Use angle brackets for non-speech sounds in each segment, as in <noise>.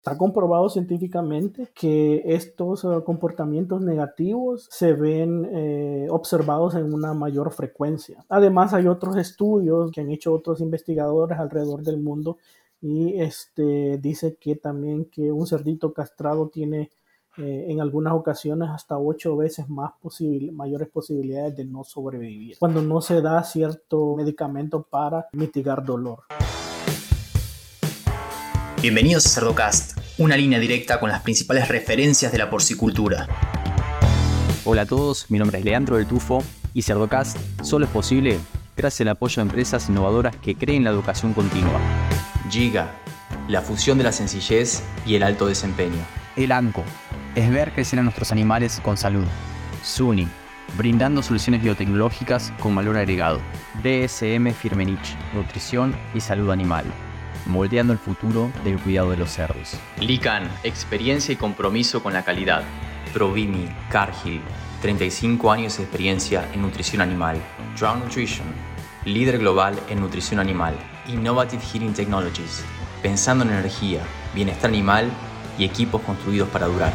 Está comprobado científicamente que estos uh, comportamientos negativos se ven eh, observados en una mayor frecuencia. Además, hay otros estudios que han hecho otros investigadores alrededor del mundo y este, dice que también que un cerdito castrado tiene eh, en algunas ocasiones hasta ocho veces más mayores posibilidades de no sobrevivir cuando no se da cierto medicamento para mitigar dolor. Bienvenidos a Cerdocast, una línea directa con las principales referencias de la porcicultura. Hola a todos, mi nombre es Leandro del Tufo y Cerdocast solo es posible gracias al apoyo de empresas innovadoras que creen la educación continua. Giga, la fusión de la sencillez y el alto desempeño. El ANCO, es ver crecer a nuestros animales con salud. SUNY, brindando soluciones biotecnológicas con valor agregado. DSM Firmenich, nutrición y salud animal moldeando el futuro del cuidado de los cerdos. Lican, experiencia y compromiso con la calidad. Provimi, Cargill, 35 años de experiencia en nutrición animal. Drown Nutrition, líder global en nutrición animal. Innovative Heating Technologies, pensando en energía, bienestar animal y equipos construidos para durar.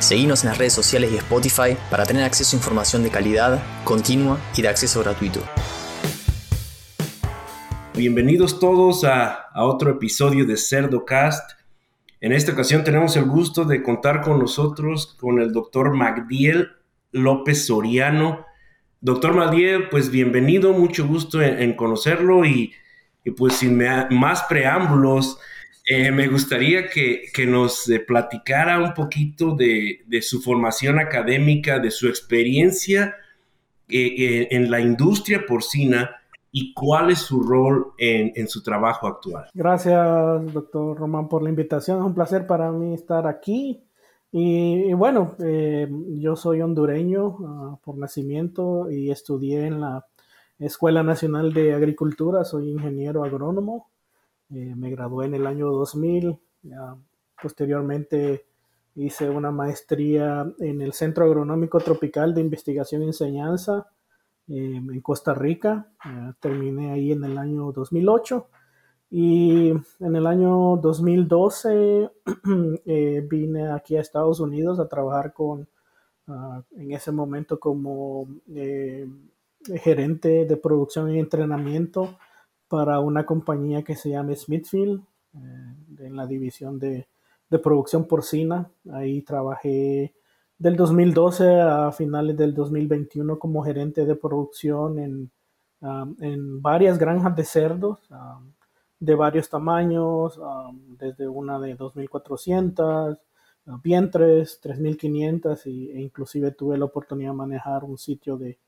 Seguimos en las redes sociales y Spotify para tener acceso a información de calidad, continua y de acceso gratuito. Bienvenidos todos a, otro episodio de CerdoCast. En esta ocasión tenemos el gusto de contar con nosotros con el doctor Magdiel López Soriano. Doctor Magdiel, pues bienvenido, mucho gusto en, conocerlo y, pues sin más preámbulos, eh, me gustaría que, nos eh, platicara un poquito de, su formación académica, de su experiencia eh, en la industria porcina y cuál es su rol en, su trabajo actual. Gracias, doctor Román, por la invitación. Es un placer para mí estar aquí. Y, bueno, eh, yo soy hondureño ah, por nacimiento y estudié en la Escuela Nacional de Agricultura. Soy ingeniero agrónomo. Eh, me gradué en el año 2000. posteriormente hice una maestría en el Centro Agronómico Tropical de Investigación y Enseñanza en Costa Rica. Eh, terminé ahí en el año 2008 y en el año 2012 <clears throat> eh, vine aquí a Estados Unidos a trabajar con, ah, en ese momento como eh, gerente de producción y entrenamiento para una compañía que se llama Smithfield, en la división de, de producción porcina. Ahí trabajé del 2012 a finales del 2021 como gerente de producción en, um, en varias granjas de cerdos um, de varios tamaños, um, desde una de 2.400, uh, vientres, 3.500 y, e inclusive tuve la oportunidad de manejar un sitio de,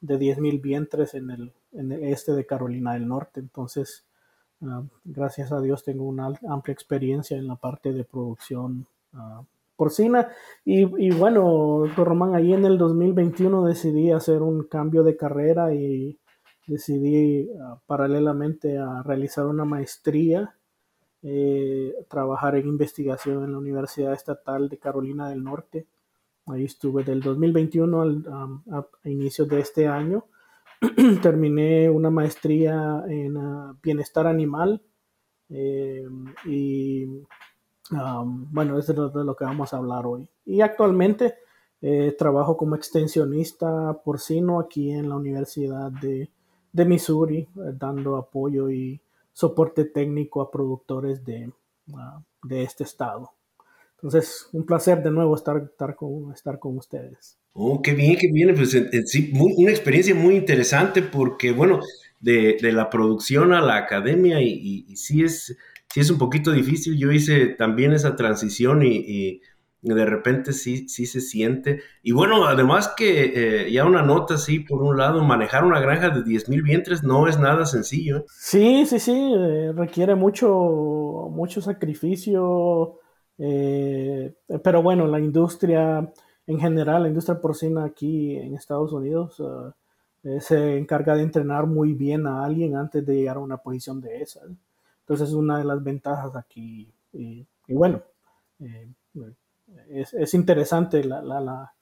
de 10.000 vientres en el, en el este de Carolina del Norte. Entonces, gracias a Dios tengo una amplia experiencia en la parte de producción uh, porcina. Y, y bueno, Román, ahí en el 2021 decidí hacer un cambio de carrera y decidí ah, paralelamente a realizar una maestría, eh, trabajar en investigación en la Universidad Estatal de Carolina del Norte. Ahí estuve del 2021 al, a, inicios de este año. <clears throat> Terminé una maestría en ah, bienestar animal eh, y bueno, es de lo, que vamos a hablar hoy. Y actualmente eh, trabajo como extensionista porcino aquí en la Universidad de, Missouri, eh, dando apoyo y soporte técnico a productores de, ah, de este estado. Entonces, un placer de nuevo estar, estar, con, estar con ustedes. Oh, qué bien, qué bien. Pues sí, una experiencia muy interesante porque, bueno, de, la producción a la academia y, y sí es sí es un poquito difícil. Yo hice también esa transición y, de repente sí, sí se siente. Y bueno, además que eh, ya una nota así, por un lado, manejar una granja de 10.000 vientres no es nada sencillo. ¿eh? Sí, sí, sí, eh, requiere mucho, mucho sacrificio. pero bueno, la industria en general, la industria porcina aquí en Estados Unidos se encarga de entrenar muy bien a alguien antes de llegar a una posición de esa. Entonces es una de las ventajas aquí. Y, bueno, eh, es, interesante la, la,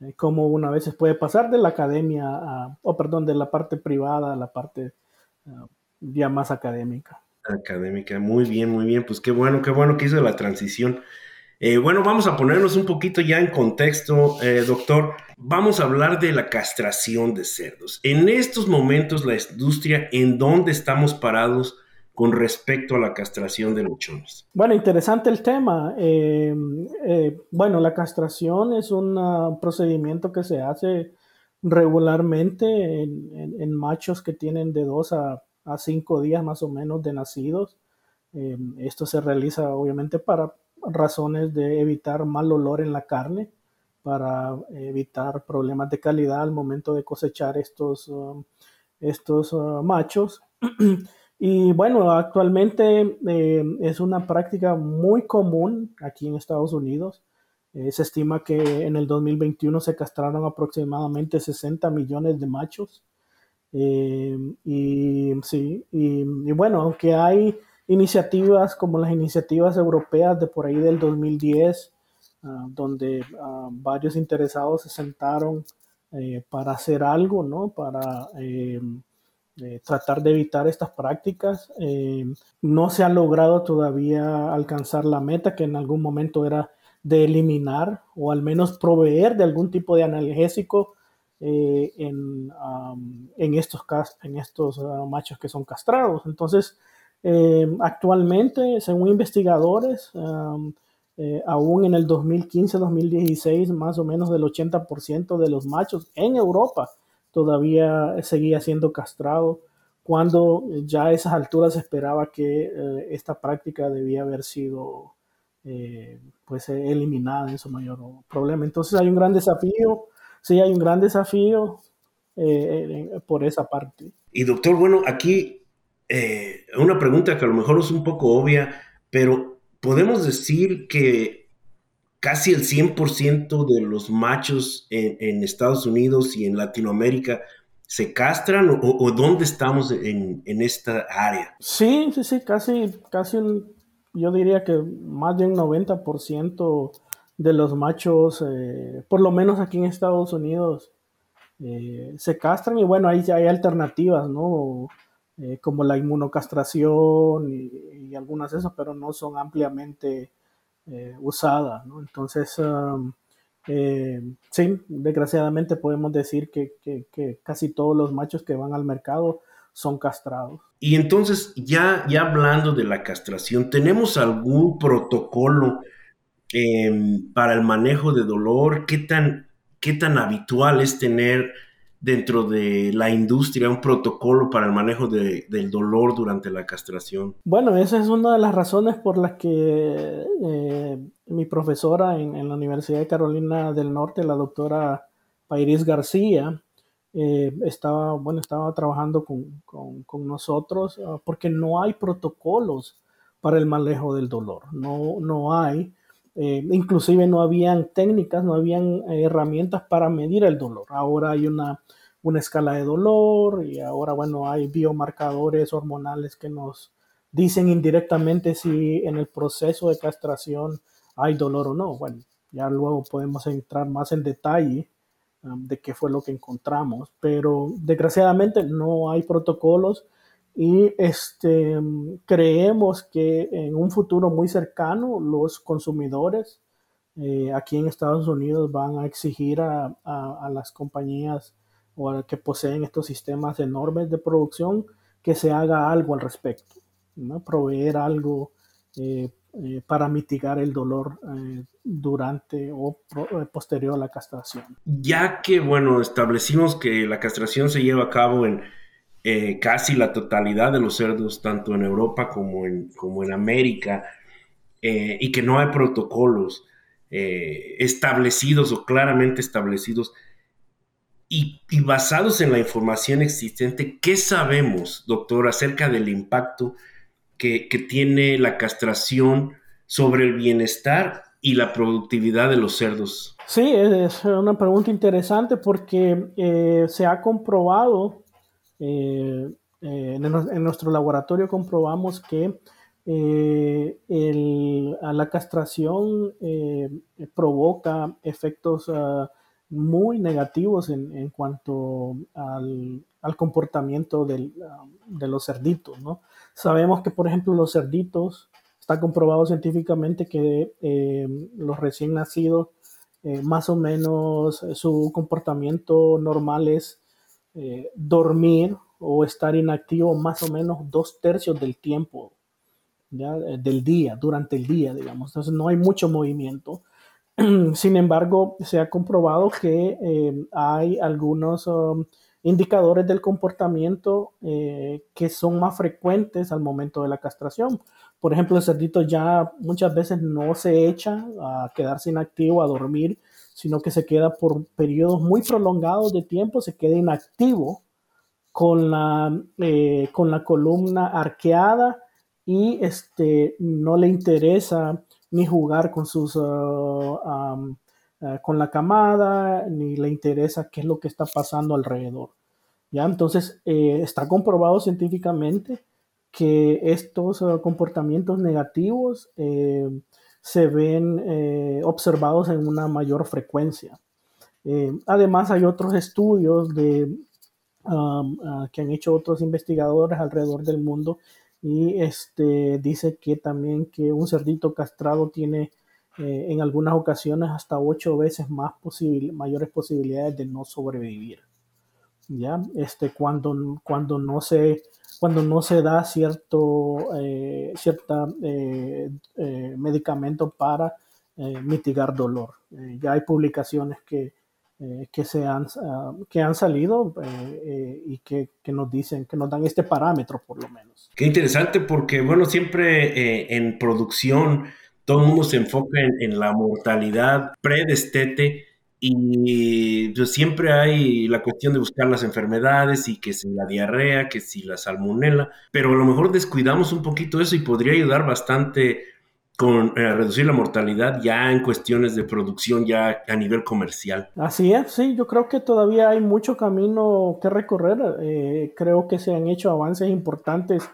eh, cómo una vez se puede pasar de la academia a, o perdón, de la parte privada a la parte ah, ya más académica. Académica, muy bien, muy bien. Pues qué bueno, qué bueno que hizo la transición. Eh, bueno, vamos a ponernos un poquito ya en contexto, eh, doctor. Vamos a hablar de la castración de cerdos. En estos momentos, la industria, ¿en dónde estamos parados con respecto a la castración de lechones? Bueno, interesante el tema. Eh, bueno, la castración es un procedimiento que se hace regularmente en, machos que tienen de dos a, a, cinco días más o menos de nacidos. esto se realiza obviamente para razones de evitar mal olor en la carne, para evitar problemas de calidad al momento de cosechar estos, um, estos uh, machos. <clears throat> y bueno, actualmente eh, es una práctica muy común aquí en Estados Unidos. Eh, se estima que en el 2021 se castraron aproximadamente 60 millones de machos. Eh, y sí, y bueno, aunque hay iniciativas como las iniciativas europeas de por ahí del 2010, ah, donde ah, varios interesados se sentaron para hacer algo, ¿no? Para eh, eh, tratar de evitar estas prácticas. no se ha logrado todavía alcanzar la meta que en algún momento era de eliminar o al menos proveer de algún tipo de analgésico en, en, estos, en estos ah, machos que son castrados. Entonces, eh, actualmente, según investigadores, eh, aún en el 2015-2016, más o menos del 80% de los machos en Europa todavía seguía siendo castrado, cuando ya a esas alturas se esperaba que eh, esta práctica debía haber sido pues eliminada en su mayor problema. Entonces hay un gran desafío, sí hay un gran desafío por esa parte. Y doctor, bueno, aquí eh, una pregunta que a lo mejor es un poco obvia, pero podemos decir que casi el 100% de los machos en, Estados Unidos y en Latinoamérica se castran o, dónde estamos en, esta área? Sí, sí, sí, casi, casi yo diría que más de un 90% de los machos, eh, por lo menos aquí en Estados Unidos, eh, se castran y bueno, ahí hay alternativas, ¿no? Eh, como la inmunocastración y, algunas de esas, pero no son ampliamente eh, usadas. ¿no? Entonces, eh, sí, desgraciadamente podemos decir que, que, casi todos los machos que van al mercado son castrados. Y entonces, ya, ya hablando de la castración, ¿tenemos algún protocolo em, para el manejo de dolor? ¿Qué tan, qué tan habitual es tener dentro de la industria un protocolo para el manejo del dolor durante la castración? Bueno, esa es una de las razones por las que eh, mi profesora en, la Universidad de Carolina del Norte, la doctora Pairis García, eh, estaba, bueno, estaba trabajando con, nosotros ah, porque no hay protocolos para el manejo del dolor, no, no hay. Eh, inclusive no habían técnicas, no habían herramientas para medir el dolor. Ahora hay una una escala de dolor y ahora, bueno, hay biomarcadores hormonales que nos dicen indirectamente si en el proceso de castración hay dolor o no. Bueno, ya luego podemos entrar más en detalle um, de qué fue lo que encontramos, pero desgraciadamente no hay protocolos y este, creemos que en un futuro muy cercano los consumidores eh, aquí en Estados Unidos van a exigir a, a las compañías o que poseen estos sistemas enormes de producción, que se haga algo al respecto, ¿no? proveer algo eh, eh, para mitigar el dolor eh, durante o posterior a la castración. Ya que, bueno, establecimos que la castración se lleva a cabo en casi la totalidad de los cerdos, tanto en Europa como en, como en América, y que no hay protocolos establecidos o claramente establecidos, y, basados en la información existente, ¿qué sabemos, doctor, acerca del impacto que, tiene la castración sobre el bienestar y la productividad de los cerdos? Sí, es una pregunta interesante porque eh, se ha comprobado, eh, eh, en, nuestro laboratorio comprobamos que la castración provoca efectos uh, muy negativos en, cuanto al, comportamiento um, de los cerditos, ¿no? Sabemos que, por ejemplo, los cerditos, está comprobado científicamente que los recién nacidos, más o menos su comportamiento normal es dormir o estar inactivo más o menos dos tercios del tiempo eh, del día, durante el día, digamos. Entonces no hay mucho movimiento. <clears throat> Sin embargo, se ha comprobado que eh, hay algunos um, indicadores del comportamiento eh, que son más frecuentes al momento de la castración. Por ejemplo, el cerdito ya muchas veces no se echa a quedarse inactivo, a dormir, sino que se queda por periodos muy prolongados de tiempo, se queda inactivo con la, con la columna arqueada y este, no le interesa ni jugar con sus ah, con la camada, ni le interesa qué es lo que está pasando alrededor. ¿ya? Entonces, eh, está comprobado científicamente que estos ah, comportamientos negativos eh, se ven eh, observados en una mayor frecuencia. además, hay otros estudios de, que han hecho otros investigadores alrededor del mundo y este, dice que también que un cerdito castrado tiene eh, en algunas ocasiones hasta ocho veces más mayores posibilidades de no sobrevivir. ¿Ya? Este, cuando, cuando, no se, cuando no se da cierto eh, cierta, eh, medicamento para mitigar dolor. ya hay publicaciones que, eh, que, se han, ah, que han salido eh, eh, y que, que, nos dicen, que nos dan este parámetro por lo menos. Qué interesante porque, bueno, siempre en producción todo el mundo se enfoca en, en la mortalidad predestete y pues, siempre hay la cuestión de buscar las enfermedades y que si la diarrea, que si la salmonela, pero a lo mejor descuidamos un poquito eso y podría ayudar bastante con eh, reducir la mortalidad ya en cuestiones de producción ya a nivel comercial. Así es, sí, yo creo que todavía hay mucho camino que recorrer. Eh, creo que se han hecho avances importantes,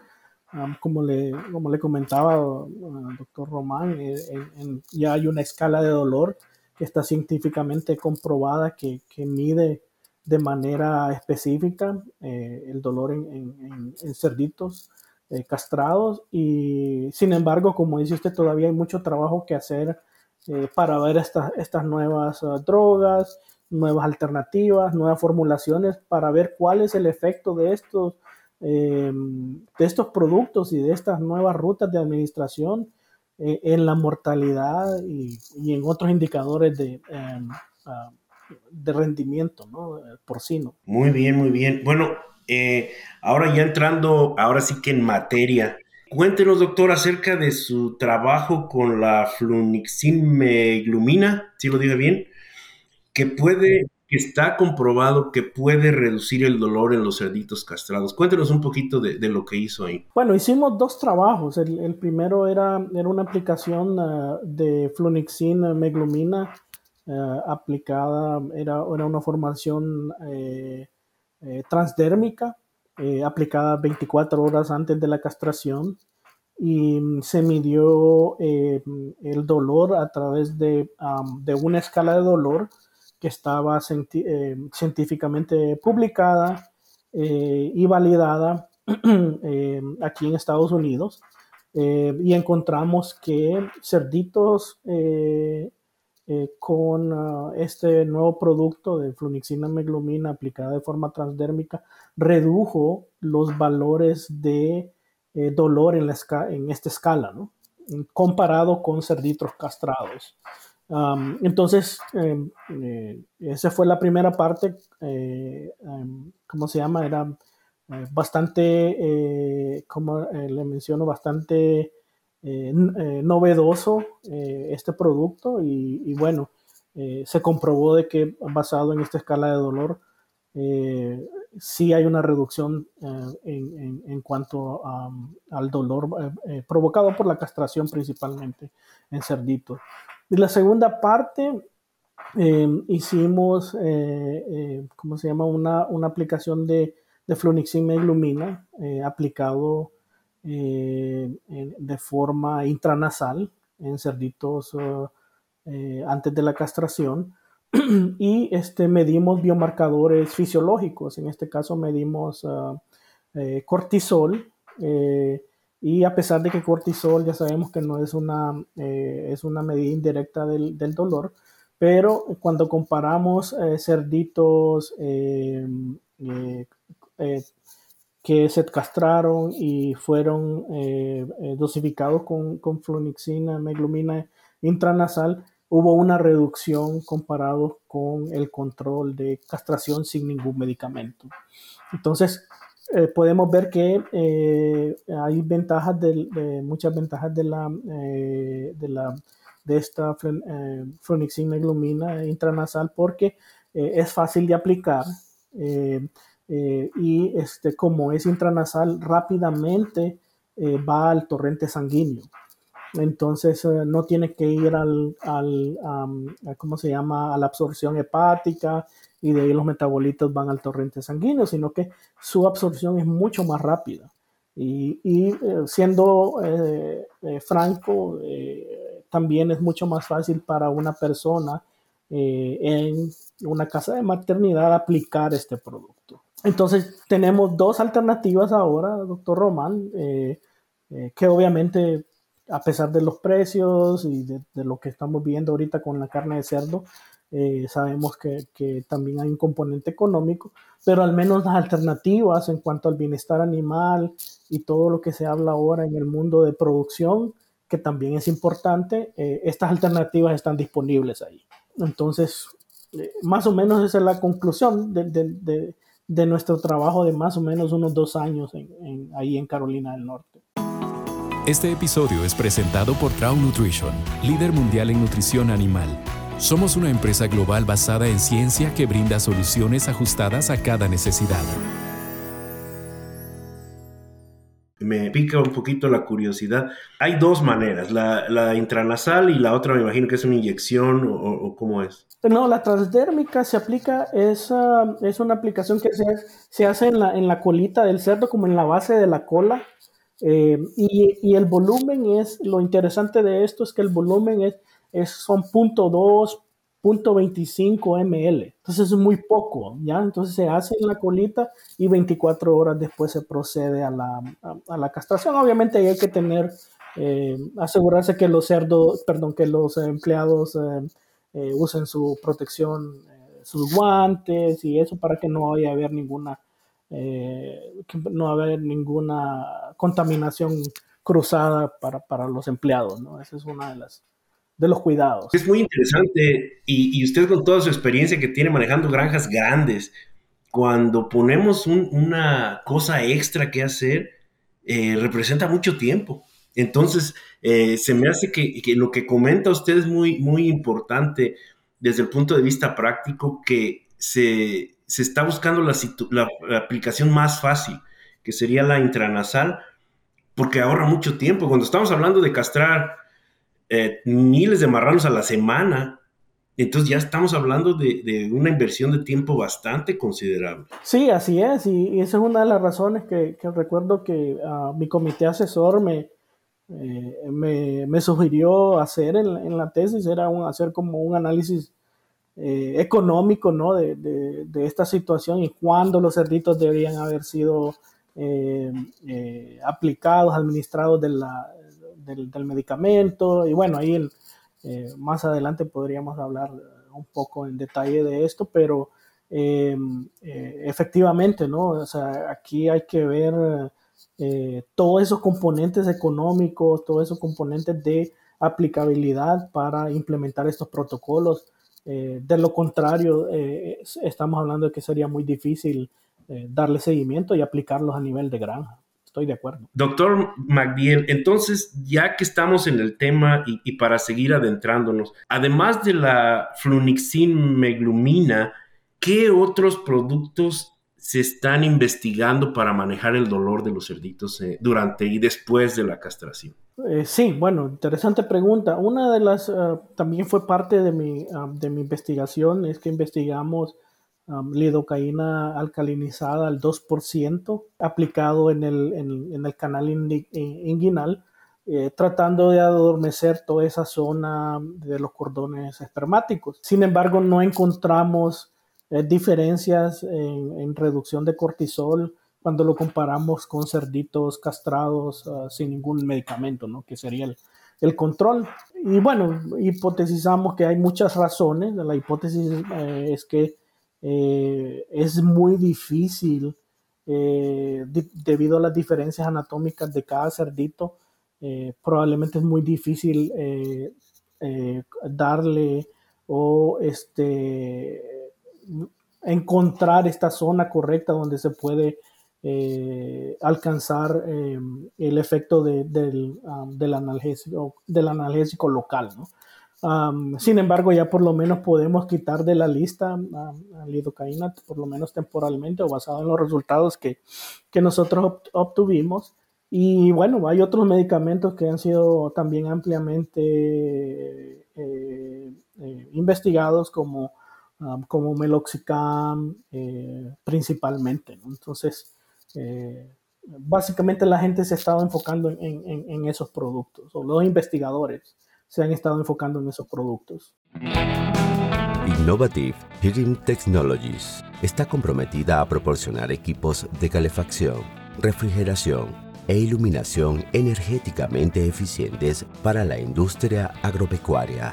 como, le, como le comentaba el doctor Román, eh, ya hay una escala de dolor está científicamente comprobada que, que mide de manera específica el dolor en, en cerditos eh, castrados. Y sin embargo, como dice usted, todavía hay mucho trabajo que hacer eh, para ver estas nuevas ah, drogas, nuevas alternativas, nuevas formulaciones, para ver cuál es el efecto de estos, de estos productos y de estas nuevas rutas de administración eh, en la mortalidad y, en otros indicadores de, em, ah, de rendimiento ¿no? porcino. Muy bien, muy bien. Bueno, eh, ahora ya entrando, ahora sí que en materia, cuéntenos, doctor, acerca de su trabajo con la flunixin-meglumina, si lo dije bien, que puede, está comprobado que puede reducir el dolor en los cerditos castrados. Cuéntenos un poquito de, lo que hizo ahí. Bueno, hicimos dos trabajos. El, primero era, una aplicación uh, de flunixin-meglumina uh, aplicada, era, una formación... Eh, eh, transdérmica eh, aplicada 24 horas antes de la castración y mm, se midió eh, el dolor a través de, una escala de dolor que estaba científicamente publicada y validada <clears throat> aquí en Estados Unidos. y encontramos que cerditos eh, con ah, este nuevo producto de flunixina meglumina aplicada de forma transdérmica, redujo los valores de eh, dolor en, en esta escala, ¿no? comparado con cerditos castrados. Entonces, em, eh, esa fue la primera parte, em, ¿cómo se llama? Era bastante, como le menciono, bastante eh, eh, novedoso eh, este producto y, bueno, se comprobó de que basado en esta escala de dolor, sí hay una reducción en, cuanto al dolor provocado por la castración principalmente en cerditos. Y la segunda parte, hicimos, ¿cómo se llama? Una, aplicación de, de fluniximab y glumina aplicado eh, de forma intranasal en cerditos eh, antes de la castración <clears throat> y este, medimos biomarcadores fisiológicos. En este caso medimos ah, eh, cortisol y a pesar de que cortisol ya sabemos que no es una, eh, es una medida indirecta del, del, dolor, pero cuando comparamos eh, cerditos eh, que se castraron y fueron dosificados con, con flunixina, meglumina intranasal, hubo una reducción comparado con el control de castración sin ningún medicamento. Entonces, eh, podemos ver que eh, hay de, muchas ventajas de la eh, de esta flunixina glumina intranasal porque es fácil de aplicar y este como es intranasal rápidamente va al torrente sanguíneo entonces no tiene que ir al, al ¿cómo se llama? a la absorción hepática y de ahí los metabolitos van al torrente sanguíneo, sino que su absorción es mucho más rápida. Y, eh, siendo eh, eh, franco, también es mucho más fácil para una persona en una casa de maternidad aplicar este producto. Entonces tenemos dos alternativas ahora, doctor Román, que obviamente a pesar de los precios y de, lo que estamos viendo ahorita con la carne de cerdo, eh, sabemos que, también hay un componente económico, pero al menos las alternativas en cuanto al bienestar animal y todo lo que se habla ahora en el mundo de producción, que también es importante, eh, estas alternativas están disponibles ahí. Entonces, eh, más o menos esa es la conclusión de, nuestro trabajo de más o menos unos dos años ahí en Carolina del Norte. Este episodio es presentado por Crown Nutrition, líder mundial en nutrición animal. Somos una empresa global basada en ciencia que brinda soluciones ajustadas a cada necesidad. Me pica un poquito la curiosidad. Hay dos maneras, la, intranasal y la otra me imagino que es una inyección o, cómo es. No, la transdérmica se aplica, es, es una aplicación que se, se hace en la, en la, colita del cerdo, como en la base de la cola. Eh, y, el volumen es, lo interesante de esto es que el volumen es es, son 0.2, 0.25 ml. Entonces es muy poco, ¿ya? Entonces se hace en la colita y 24 horas después se procede a la, a, la castración. Obviamente hay que tener, eh, asegurarse que los cerdos, perdón, que los empleados eh, eh, usen su protección, sus guantes y eso para que no vaya a haber ninguna, no haber ninguna contaminación cruzada para, para los empleados, ¿no? Esa es una de las de los cuidados. Es muy interesante y, usted con toda su experiencia que tiene manejando granjas grandes, cuando ponemos una cosa extra que hacer, eh, representa mucho tiempo. Entonces, eh, se me hace que, lo que comenta usted es muy, muy importante desde el punto de vista práctico, que se, está buscando la, la, aplicación más fácil, que sería la intranasal, porque ahorra mucho tiempo. Cuando estamos hablando de castrar eh, miles de marranos a la semana. Entonces ya estamos hablando de, una inversión de tiempo bastante considerable. Sí, así es, y, esa es una de las razones que, recuerdo que ah, mi comité asesor me, eh, me, sugirió hacer en, la tesis, era hacer como un análisis eh, económico ¿no? de, de, esta situación y cuándo los cerditos deberían haber sido aplicados, administrados de la, del, medicamento. Y bueno, ahí eh, más adelante podríamos hablar un poco en detalle de esto, pero eh, eh, efectivamente, ¿no? O sea, aquí hay que ver todos esos componentes económicos, todos esos componentes de aplicabilidad para implementar estos protocolos. de lo contrario, estamos hablando de que sería muy difícil darle seguimiento y aplicarlos a nivel de granja. Estoy de acuerdo. Doctor McDiel, entonces, ya que estamos en el tema y, para seguir adentrándonos, además de la flunixin meglumina, ¿qué otros productos se están investigando para manejar el dolor de los cerditos eh, durante y después de la castración? Eh, sí, bueno, interesante pregunta. Una de las, eh, también fue parte de mi, ah, de mi investigación, es que investigamos lidocaína alcalinizada al 2% aplicado en el, en, el canal inguinal, eh, tratando de adormecer toda esa zona de los cordones espermáticos. Sin embargo, no encontramos eh, diferencias en, reducción de cortisol cuando lo comparamos con cerditos castrados ah, sin ningún medicamento, ¿no? que sería el, el, control. Y bueno, hipotesizamos que hay muchas razones. La hipótesis eh, es que eh, es muy difícil, eh, debido a las diferencias anatómicas de cada cerdito, probablemente es muy difícil darle o este encontrar esta zona correcta donde se puede eh, alcanzar el efecto del, del, analgésico, del analgésico local. Sin embargo, ya por lo menos podemos quitar de la lista la lidocaína, por lo menos temporalmente o basado en los resultados que, que nosotros obtuvimos. Y bueno, hay otros medicamentos que han sido también ampliamente eh, eh, investigados como, como meloxicam principalmente. Entonces, eh, básicamente la gente se ha estado enfocando en, esos productos, o los investigadores se han estado enfocando en esos productos. Innovative Heating Technologies está comprometida a proporcionar equipos de calefacción, refrigeración e iluminación energéticamente eficientes para la industria agropecuaria.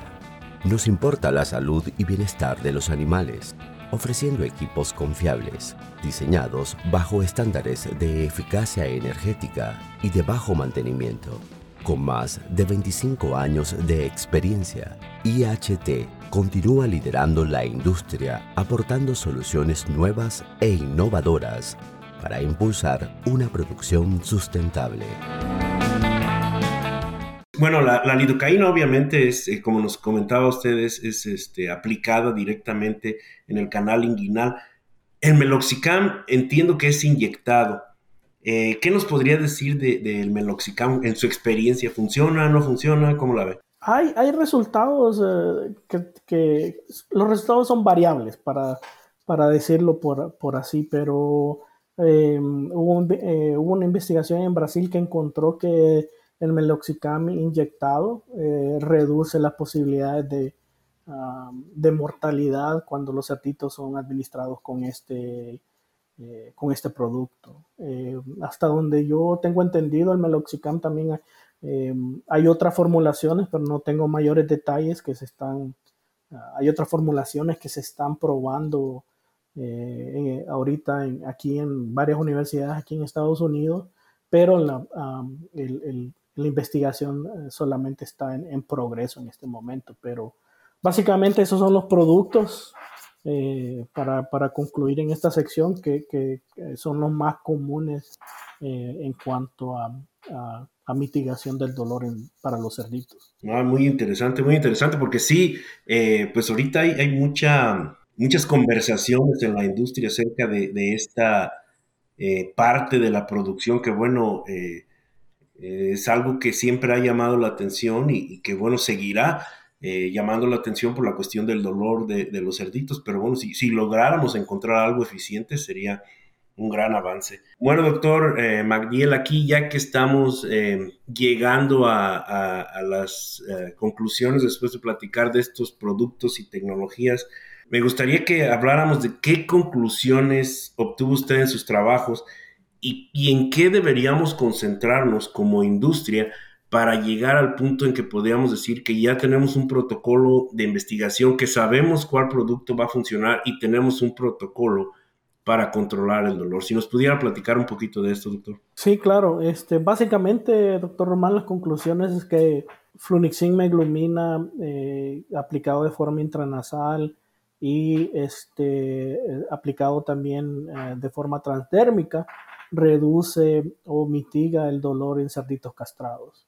Nos importa la salud y bienestar de los animales ofreciendo equipos confiables, diseñados bajo estándares de eficacia energética y de bajo mantenimiento. Con más de 25 años de experiencia, IHT continúa liderando la industria aportando soluciones nuevas e innovadoras para impulsar una producción sustentable. Bueno, la, lidocaína obviamente es, eh, como nos comentaba ustedes, es este, aplicada directamente en el canal inguinal. El meloxicam entiendo que es inyectado. Eh, ¿Qué nos podría decir del meloxicam en su experiencia? ¿Funciona, no funciona? ¿Cómo la ve? Hay, hay resultados eh, que, los resultados son variables, para, para decirlo por, por así, pero hubo, hubo una investigación en Brasil que encontró que el meloxicam inyectado eh, reduce las posibilidades de, ah, de, mortalidad cuando los cerditos son administrados con este, eh, con este producto. Eh, hasta donde yo tengo entendido, el meloxicam también hay otras formulaciones, pero no tengo mayores detalles que se están, ah, hay otras formulaciones que se están probando ahorita aquí en varias universidades aquí en Estados Unidos, pero la, ah, la investigación eh, solamente está en, progreso en este momento, pero básicamente esos son los productos eh, para, concluir en esta sección que, son los más comunes eh, en cuanto a, mitigación del dolor para los cerditos. Ah, muy interesante, muy interesante, porque sí, pues ahorita hay, hay mucha, muchas conversaciones en la industria acerca de, de esta parte de la producción que, bueno, eh, es algo que siempre ha llamado la atención y, que, bueno, seguirá eh, llamando la atención por la cuestión del dolor de, los cerditos. Pero bueno, si, lográramos encontrar algo eficiente, sería un gran avance. Bueno, doctor eh, aquí ya que estamos eh, llegando a, a las conclusiones después de platicar de estos productos y tecnologías, me gustaría que habláramos de qué conclusiones obtuvo usted en sus trabajos y, en qué deberíamos concentrarnos como industria para llegar al punto en que podríamos decir que ya tenemos un protocolo de investigación, que sabemos cuál producto va a funcionar y tenemos un protocolo para controlar el dolor. Si nos pudiera platicar un poquito de esto, doctor. Sí, claro. Este, básicamente, doctor Román, las conclusiones es que flunixin meglumina eh, aplicado de forma intranasal y este, eh, aplicado también eh, de forma transdérmica reduce o mitiga el dolor en cerditos castrados.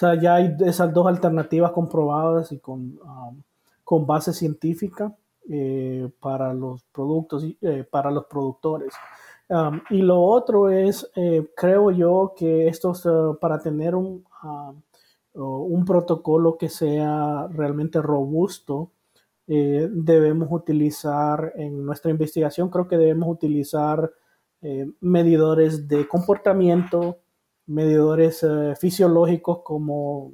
O sea, ya hay esas dos alternativas comprobadas y con, um, con base científica eh, para los productos, eh, para los productores. Um, y lo otro es, eh, creo yo, que esto uh, para tener un, um, un protocolo que sea realmente robusto, debemos utilizar en nuestra investigación, creo que debemos utilizar eh, medidores de comportamiento, medidores eh, fisiológicos como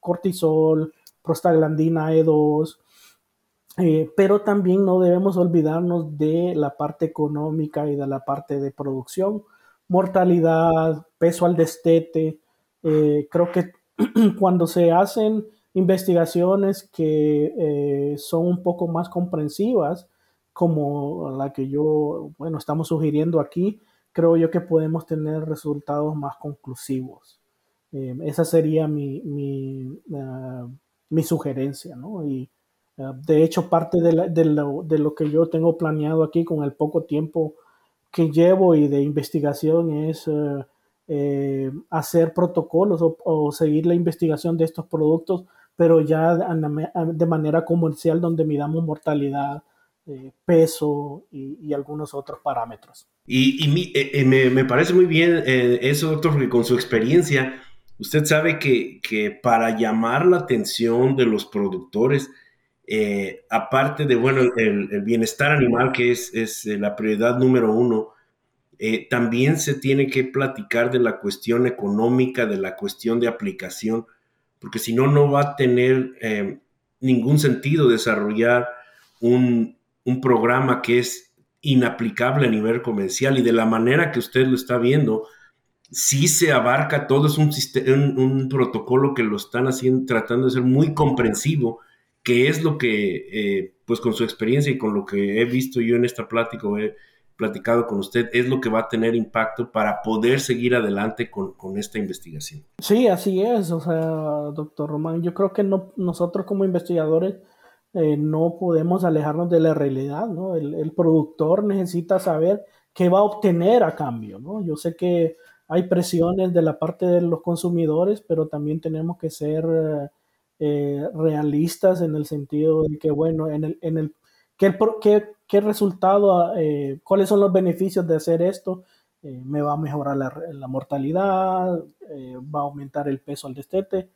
cortisol, prostaglandina E2, eh, pero también no debemos olvidarnos de la parte económica y de la parte de producción, mortalidad, peso al destete. creo que <clears throat> cuando se hacen investigaciones que son un poco más comprensivas, como la que yo, bueno, estamos sugiriendo aquí, creo yo que podemos tener resultados más conclusivos. Eh, esa sería mi, mi, ah, mi sugerencia, ¿no? Y ah, de hecho, parte de, de, lo, de, lo, que yo tengo planeado aquí con el poco tiempo que llevo y de investigación es ah, eh, hacer protocolos o, seguir la investigación de estos productos, pero ya de manera comercial donde midamos mortalidad, eh, peso y, algunos otros parámetros. Y, eh, me, me, parece muy bien eso, doctor, porque con su experiencia Usted sabe que, para llamar la atención de los productores, eh, aparte de, bueno, el, bienestar animal, que es, es eh, la prioridad número uno, eh, también se tiene que platicar de la cuestión económica, de la cuestión de aplicación, porque si no, no va a tener ningún sentido desarrollar un, un programa que es inaplicable a nivel comercial y de la manera que usted lo está viendo, sí se abarca todo, es un, un, protocolo que lo están haciendo, tratando de ser muy comprensivo, que es lo que, eh, pues con su experiencia y con lo que he visto yo en esta plática, o he platicado con usted, es lo que va a tener impacto para poder seguir adelante con, esta investigación. Sí, así es, o sea, doctor Román, yo creo que no, nosotros como investigadores eh, no podemos alejarnos de la realidad, ¿no? El, el productor necesita saber qué va a obtener a cambio, ¿no? Yo sé que hay presiones de la parte de los consumidores, pero también tenemos que ser eh, realistas en el sentido de que, bueno, en el, en el, ¿qué, qué, qué resultado, eh, cuáles son los beneficios de hacer esto? Eh, me va a mejorar la, mortalidad, va a aumentar el peso al destete,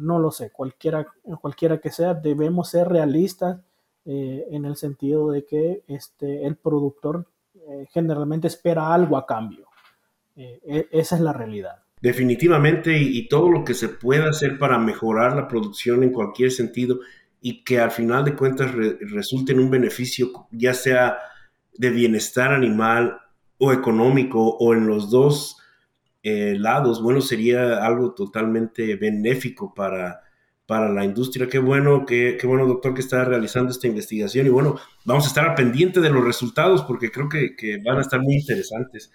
no lo sé, cualquiera, cualquiera que sea, debemos ser realistas en el sentido de que este, el productor generalmente espera algo a cambio. Eh, e, esa es la realidad. Definitivamente, y, todo lo que se pueda hacer para mejorar la producción en cualquier sentido y que al final de cuentas resulte en un beneficio, ya sea de bienestar animal o económico o en los dos eh, lados, bueno, sería algo totalmente benéfico para, para la industria. Qué bueno, qué, qué, bueno, doctor, que está realizando esta investigación. Y bueno, vamos a estar al pendiente de los resultados porque creo que, que van a estar muy interesantes.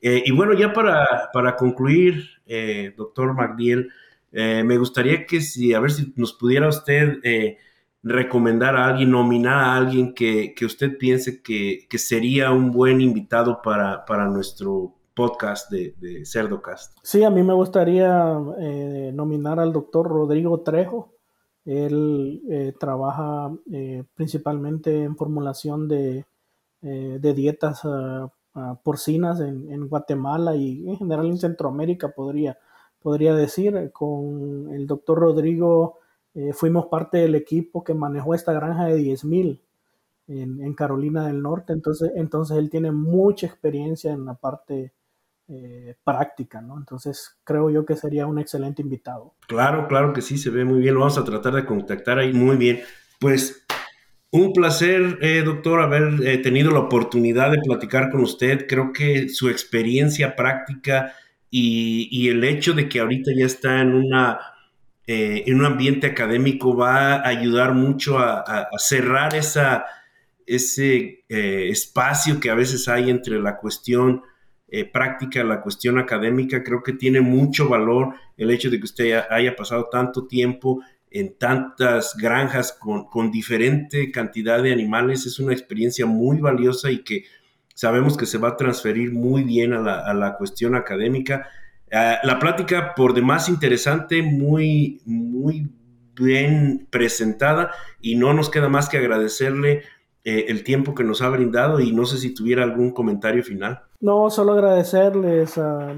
Eh, y bueno, ya para, para concluir, eh, doctor Magdiel, eh, me gustaría que si, a ver si nos pudiera usted recomendar a alguien, nominar a alguien que, que usted piense que, que, sería un buen invitado para, para nuestro podcast de, CerdoCast. Sí, a mí me gustaría nominar al doctor Rodrigo Trejo. Él trabaja principalmente en formulación de, dietas uh, porcinas en, Guatemala y en general en Centroamérica, podría, podría decir. Con el doctor Rodrigo eh, fuimos parte del equipo que manejó esta granja de 10.000 en, en Carolina del Norte, entonces, entonces él tiene mucha experiencia en la parte eh, práctica, ¿no? Entonces creo yo que sería un excelente invitado. Claro, claro que sí, se ve muy bien, lo vamos a tratar de contactar ahí muy bien. Pues un placer, eh, doctor, haber eh, tenido la oportunidad de platicar con usted. Creo que su experiencia práctica y, el hecho de que ahorita ya está en, una, en un ambiente académico va a ayudar mucho a, cerrar ese espacio que a veces hay entre la cuestión práctica y la cuestión académica. Creo que tiene mucho valor el hecho de que usted haya pasado tanto tiempo en tantas granjas con, diferente cantidad de animales. Es una experiencia muy valiosa y que sabemos que se va a transferir muy bien a la, cuestión académica. Ah, la plática por demás interesante, muy, muy bien presentada y no nos queda más que agradecerle eh, el tiempo que nos ha brindado y no sé si tuviera algún comentario final. No, solo agradecerles ah,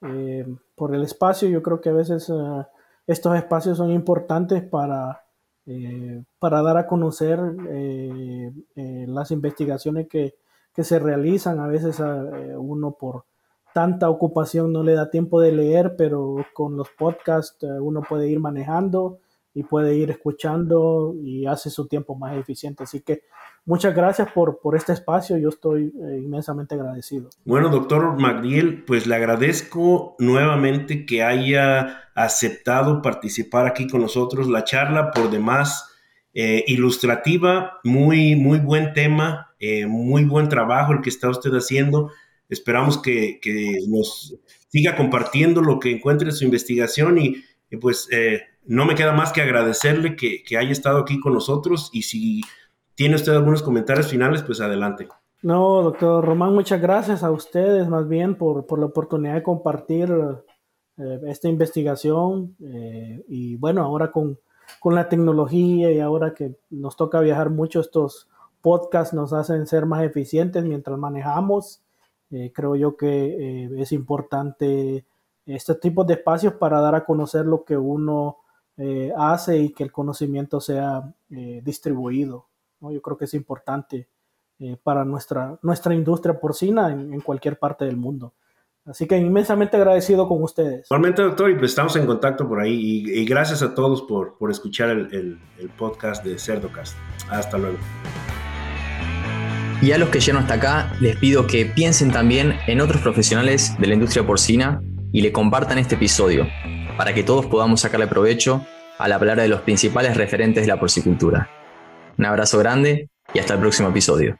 eh, por el espacio. Yo creo que a veces... Ah, estos espacios son importantes para, eh, para dar a conocer eh, las investigaciones que, se realizan. A veces uno por tanta ocupación no le da tiempo de leer, pero con los podcasts uno puede ir manejando y puede ir escuchando y hace su tiempo más eficiente. Así que muchas gracias por, por este espacio, yo estoy eh, inmensamente agradecido. Bueno, doctor Magdiel, pues le agradezco nuevamente que haya aceptado participar aquí con nosotros. La charla por demás eh, ilustrativa, muy, muy buen tema, eh, muy buen trabajo el que está usted haciendo. Esperamos que, que nos siga compartiendo lo que encuentre en su investigación y, pues no me queda más que agradecerle que, haya estado aquí con nosotros y si tiene usted algunos comentarios finales, pues adelante. No, doctor Román, muchas gracias a ustedes más bien por, la oportunidad de compartir eh, esta investigación eh, y bueno, ahora con, la tecnología y ahora que nos toca viajar mucho, estos podcasts nos hacen ser más eficientes mientras manejamos. Eh, creo yo que es importante este tipo de espacios para dar a conocer lo que uno eh, hace y que el conocimiento sea eh, distribuido. Yo creo que es importante eh, para nuestra, nuestra industria porcina en, cualquier parte del mundo. Así que inmensamente agradecido con ustedes. Igualmente, doctor, y pues estamos en contacto por ahí. Y, gracias a todos por, por escuchar el, el, podcast de Cerdocast. Hasta luego. Y a los que llegan hasta acá, les pido que piensen también en otros profesionales de la industria porcina y le compartan este episodio para que todos podamos sacarle provecho a la palabra de los principales referentes de la porcicultura. Un abrazo grande y hasta el próximo episodio.